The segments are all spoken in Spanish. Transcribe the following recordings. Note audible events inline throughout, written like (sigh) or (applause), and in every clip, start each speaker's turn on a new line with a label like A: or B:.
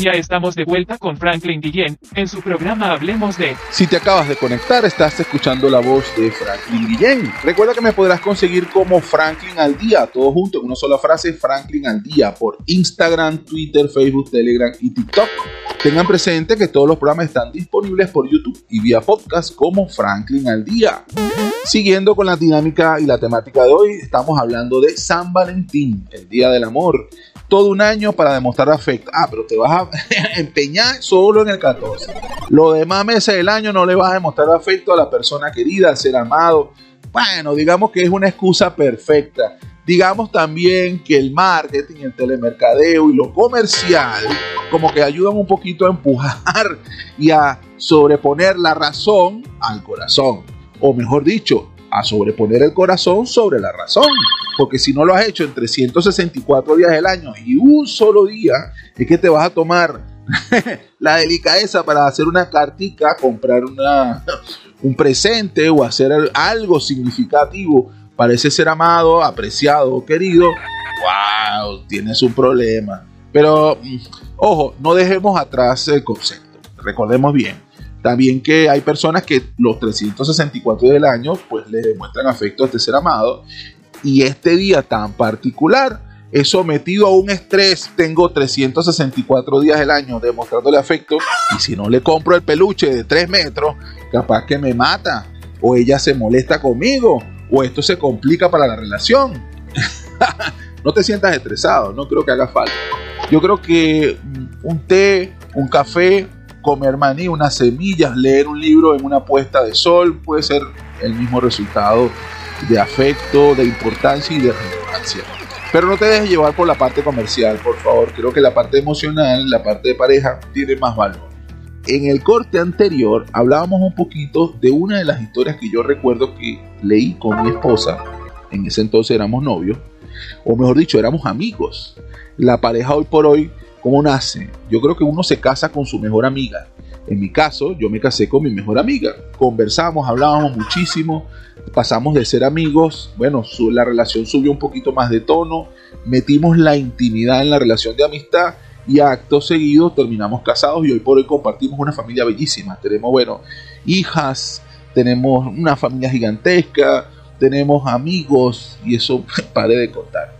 A: Ya estamos de vuelta con Franklin Guillén en su programa Hablemos de.
B: Si te acabas de conectar, estás escuchando la voz de Franklin Guillén. Recuerda que me podrás conseguir como Franklin al día, todo junto en una sola frase, Franklin al día, por Instagram, Twitter, Facebook, Telegram y TikTok. Tengan presente que todos los programas están disponibles por YouTube y vía podcast como Franklin al día. Siguiendo con la dinámica y la temática de hoy, estamos hablando de San Valentín, el Día del Amor todo un año para demostrar afecto. Ah, pero te vas a (laughs) empeñar solo en el 14. Los demás meses del año no le vas a demostrar afecto a la persona querida, al ser amado. Bueno, digamos que es una excusa perfecta. Digamos también que el marketing, el telemercadeo y lo comercial como que ayudan un poquito a empujar y a sobreponer la razón al corazón. O mejor dicho, a sobreponer el corazón sobre la razón. Porque si no lo has hecho en 364 días del año y un solo día, es que te vas a tomar (laughs) la delicadeza para hacer una cartica, comprar una, un presente o hacer algo significativo para ese ser amado, apreciado o querido. ¡Wow! Tienes un problema. Pero, mm, ojo, no dejemos atrás el concepto. Recordemos bien también que hay personas que los 364 días del año pues le demuestran afecto a este ser amado y este día tan particular es sometido a un estrés. Tengo 364 días del año demostrándole afecto y si no le compro el peluche de 3 metros, capaz que me mata o ella se molesta conmigo o esto se complica para la relación. (laughs) no te sientas estresado, no creo que haga falta. Yo creo que un té, un café, comer maní, unas semillas, leer un libro en una puesta de sol, puede ser el mismo resultado de afecto, de importancia y de relevancia. Pero no te dejes llevar por la parte comercial, por favor. Creo que la parte emocional, la parte de pareja, tiene más valor. En el corte anterior hablábamos un poquito de una de las historias que yo recuerdo que leí con mi esposa. En ese entonces éramos novios, o mejor dicho, éramos amigos. La pareja hoy por hoy ¿Cómo nace? Yo creo que uno se casa con su mejor amiga. En mi caso, yo me casé con mi mejor amiga. Conversamos, hablábamos muchísimo, pasamos de ser amigos, bueno, la relación subió un poquito más de tono, metimos la intimidad en la relación de amistad y acto seguido terminamos casados y hoy por hoy compartimos una familia bellísima. Tenemos, bueno, hijas, tenemos una familia gigantesca, tenemos amigos y eso (laughs) pare de contar.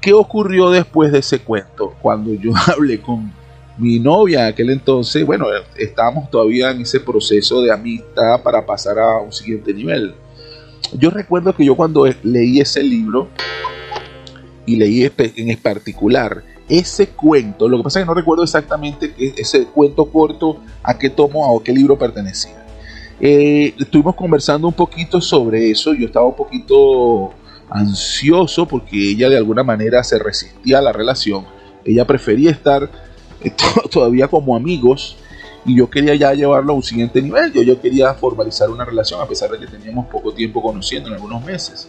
B: ¿Qué ocurrió después de ese cuento? Cuando yo (laughs) hablé con mi novia en aquel entonces, bueno, estábamos todavía en ese proceso de amistad para pasar a un siguiente nivel. Yo recuerdo que yo cuando leí ese libro y leí en particular ese cuento, lo que pasa es que no recuerdo exactamente ese cuento corto a qué tomo o qué libro pertenecía. Eh, estuvimos conversando un poquito sobre eso, yo estaba un poquito ansioso porque ella de alguna manera se resistía a la relación. Ella prefería estar eh, (laughs) todavía como amigos y yo quería ya llevarlo a un siguiente nivel. Yo, yo quería formalizar una relación a pesar de que teníamos poco tiempo conociendo en algunos meses.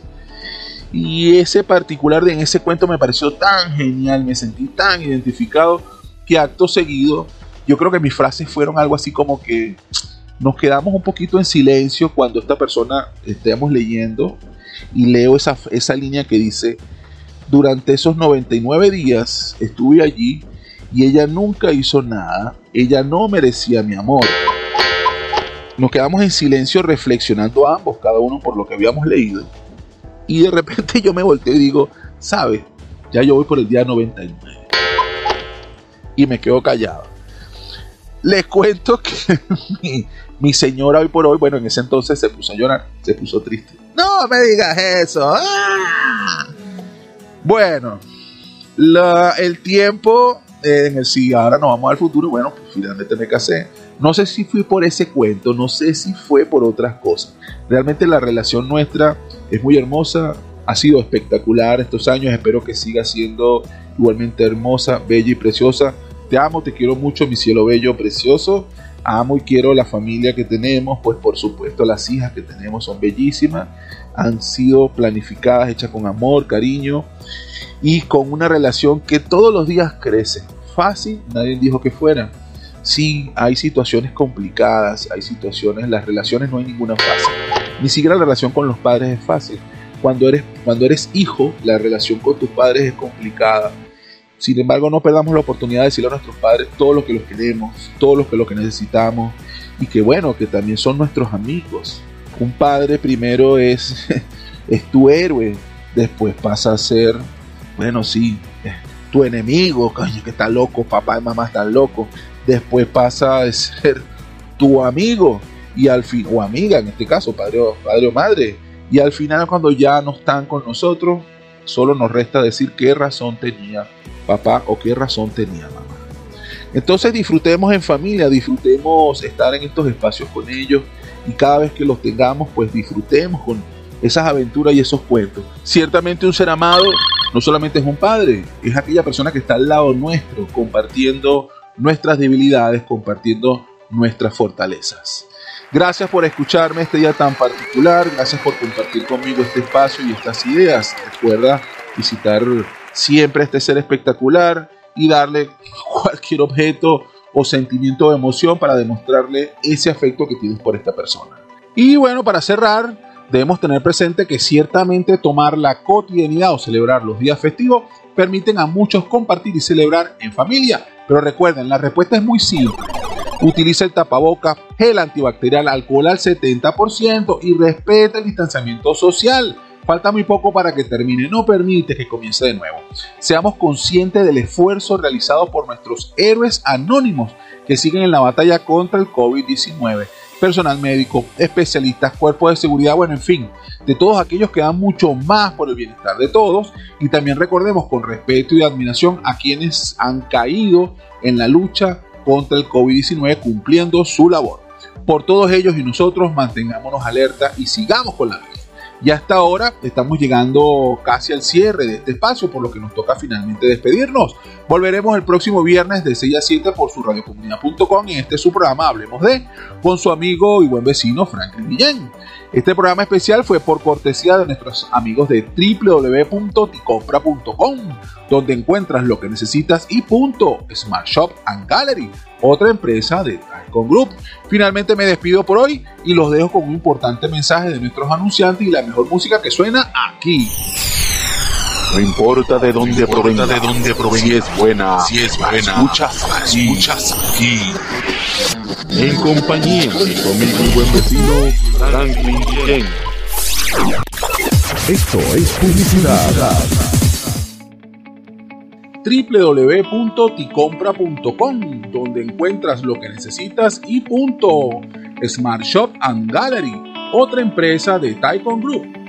B: Y ese particular de en ese cuento me pareció tan genial, me sentí tan identificado que acto seguido yo creo que mis frases fueron algo así como que nos quedamos un poquito en silencio cuando esta persona estemos leyendo y leo esa, esa línea que dice, durante esos 99 días estuve allí y ella nunca hizo nada, ella no merecía mi amor. Nos quedamos en silencio reflexionando ambos, cada uno por lo que habíamos leído. Y de repente yo me volteo y digo, ¿sabes? Ya yo voy por el día 99. Y me quedo callado. Les cuento que (laughs) mi, señora hoy por hoy, bueno, en ese entonces se puso a llorar, se puso triste. No me digas eso. ¡Ah! Bueno, el tiempo eh, en el si ahora nos vamos al futuro, bueno, pues finalmente me casé. No sé si fue por ese cuento, no sé si fue por otras cosas. Realmente la relación nuestra es muy hermosa, ha sido espectacular estos años, espero que siga siendo igualmente hermosa, bella y preciosa. Te amo, te quiero mucho, mi cielo bello, precioso amo y quiero la familia que tenemos, pues por supuesto las hijas que tenemos son bellísimas, han sido planificadas, hechas con amor, cariño y con una relación que todos los días crece. Fácil, nadie dijo que fuera. Sí, hay situaciones complicadas, hay situaciones, las relaciones no hay ninguna fácil. Ni siquiera la relación con los padres es fácil. Cuando eres, cuando eres hijo, la relación con tus padres es complicada Sin embargo, no perdamos la oportunidad de decirle a nuestros padres todo lo que los queremos, todo lo que, lo que necesitamos y que bueno, que también son nuestros amigos. Un padre primero es, (laughs) es tu héroe, después pasa a ser, bueno, sí, tu enemigo, coño, que está loco, papá y mamá están locos. Después pasa a ser tu amigo y al fin, o amiga en este caso, padre o, padre o madre. Y al final cuando ya no están con nosotros, solo nos resta decir qué razón tenía papá o qué razón tenía mamá. Entonces disfrutemos en familia, disfrutemos estar en estos espacios con ellos y cada vez que los tengamos, pues disfrutemos con esas aventuras y esos cuentos. Ciertamente un ser amado no solamente es un padre, es aquella persona que está al lado nuestro, compartiendo nuestras debilidades, compartiendo nuestras fortalezas. Gracias por escucharme este día tan particular, gracias por compartir conmigo este espacio y estas ideas. Recuerda visitar siempre este ser espectacular y darle (laughs) cualquier objeto o sentimiento de emoción para demostrarle ese afecto que tienes por esta persona. Y bueno, para cerrar, debemos tener presente que ciertamente tomar la cotidianidad o celebrar los días festivos permiten a muchos compartir y celebrar en familia. Pero recuerden, la respuesta es muy simple. Utiliza el tapaboca, gel antibacterial, alcohol al 70% y respeta el distanciamiento social. Falta muy poco para que termine, no permite que comience de nuevo. Seamos conscientes del esfuerzo realizado por nuestros héroes anónimos que siguen en la batalla contra el COVID-19 personal médico, especialistas, cuerpos de seguridad, bueno, en fin, de todos aquellos que dan mucho más por el bienestar de todos. Y también recordemos con respeto y admiración a quienes han caído en la lucha contra el COVID-19 cumpliendo su labor. Por todos ellos y nosotros mantengámonos alerta y sigamos con la vida. Y hasta ahora estamos llegando casi al cierre de este espacio, por lo que nos toca finalmente despedirnos. Volveremos el próximo viernes de 6 a 7 por su radiocomunidad.com y este su programa Hablemos de con su amigo y buen vecino Franklin Guillén. Este programa especial fue por cortesía de nuestros amigos de www.ticompra.com, donde encuentras lo que necesitas y punto Smart Shop and Gallery, otra empresa de Icon Group. Finalmente me despido por hoy y los dejo con un importante mensaje de nuestros anunciantes y la mejor música que suena aquí.
C: No importa de dónde provenga, de dónde provenga, si es buena,
B: si es buena,
C: escuchas aquí,
B: escuchas aquí.
C: En compañía de mi amigo y buen vecino Franklin Ken. Esto es publicidad.
B: www.ticompra.com, donde encuentras lo que necesitas y punto. Smart Shop and Gallery, otra empresa de Taikon Group